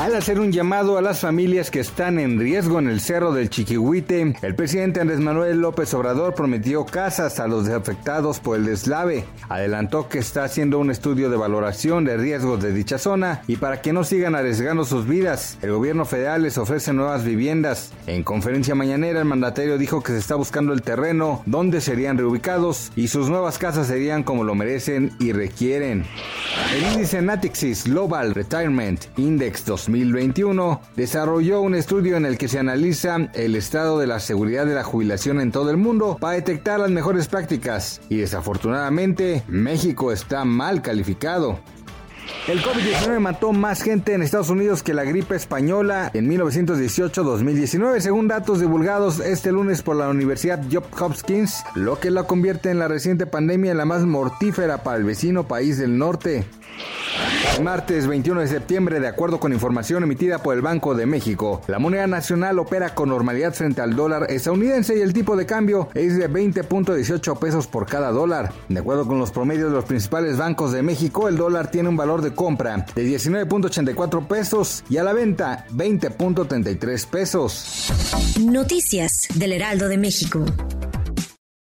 Al hacer un llamado a las familias que están en riesgo en el Cerro del Chiquihuite, el presidente Andrés Manuel López Obrador prometió casas a los afectados por el deslave. Adelantó que está haciendo un estudio de valoración de riesgos de dicha zona y para que no sigan arriesgando sus vidas, el gobierno federal les ofrece nuevas viviendas. En conferencia mañanera, el mandatario dijo que se está buscando el terreno donde serían reubicados y sus nuevas casas serían como lo merecen y requieren. El índice Natixis Global Retirement Index 2021 desarrolló un estudio en el que se analiza el estado de la seguridad de la jubilación en todo el mundo para detectar las mejores prácticas y desafortunadamente México está mal calificado. El COVID-19 mató más gente en Estados Unidos que la gripe española en 1918-2019, según datos divulgados este lunes por la Universidad Johns Hopkins, lo que la convierte en la reciente pandemia la más mortífera para el vecino país del norte. Martes 21 de septiembre, de acuerdo con información emitida por el Banco de México, la moneda nacional opera con normalidad frente al dólar estadounidense y el tipo de cambio es de 20.18 pesos por cada dólar. De acuerdo con los promedios de los principales bancos de México, el dólar tiene un valor de compra de 19.84 pesos y a la venta 20.33 pesos. Noticias del Heraldo de México.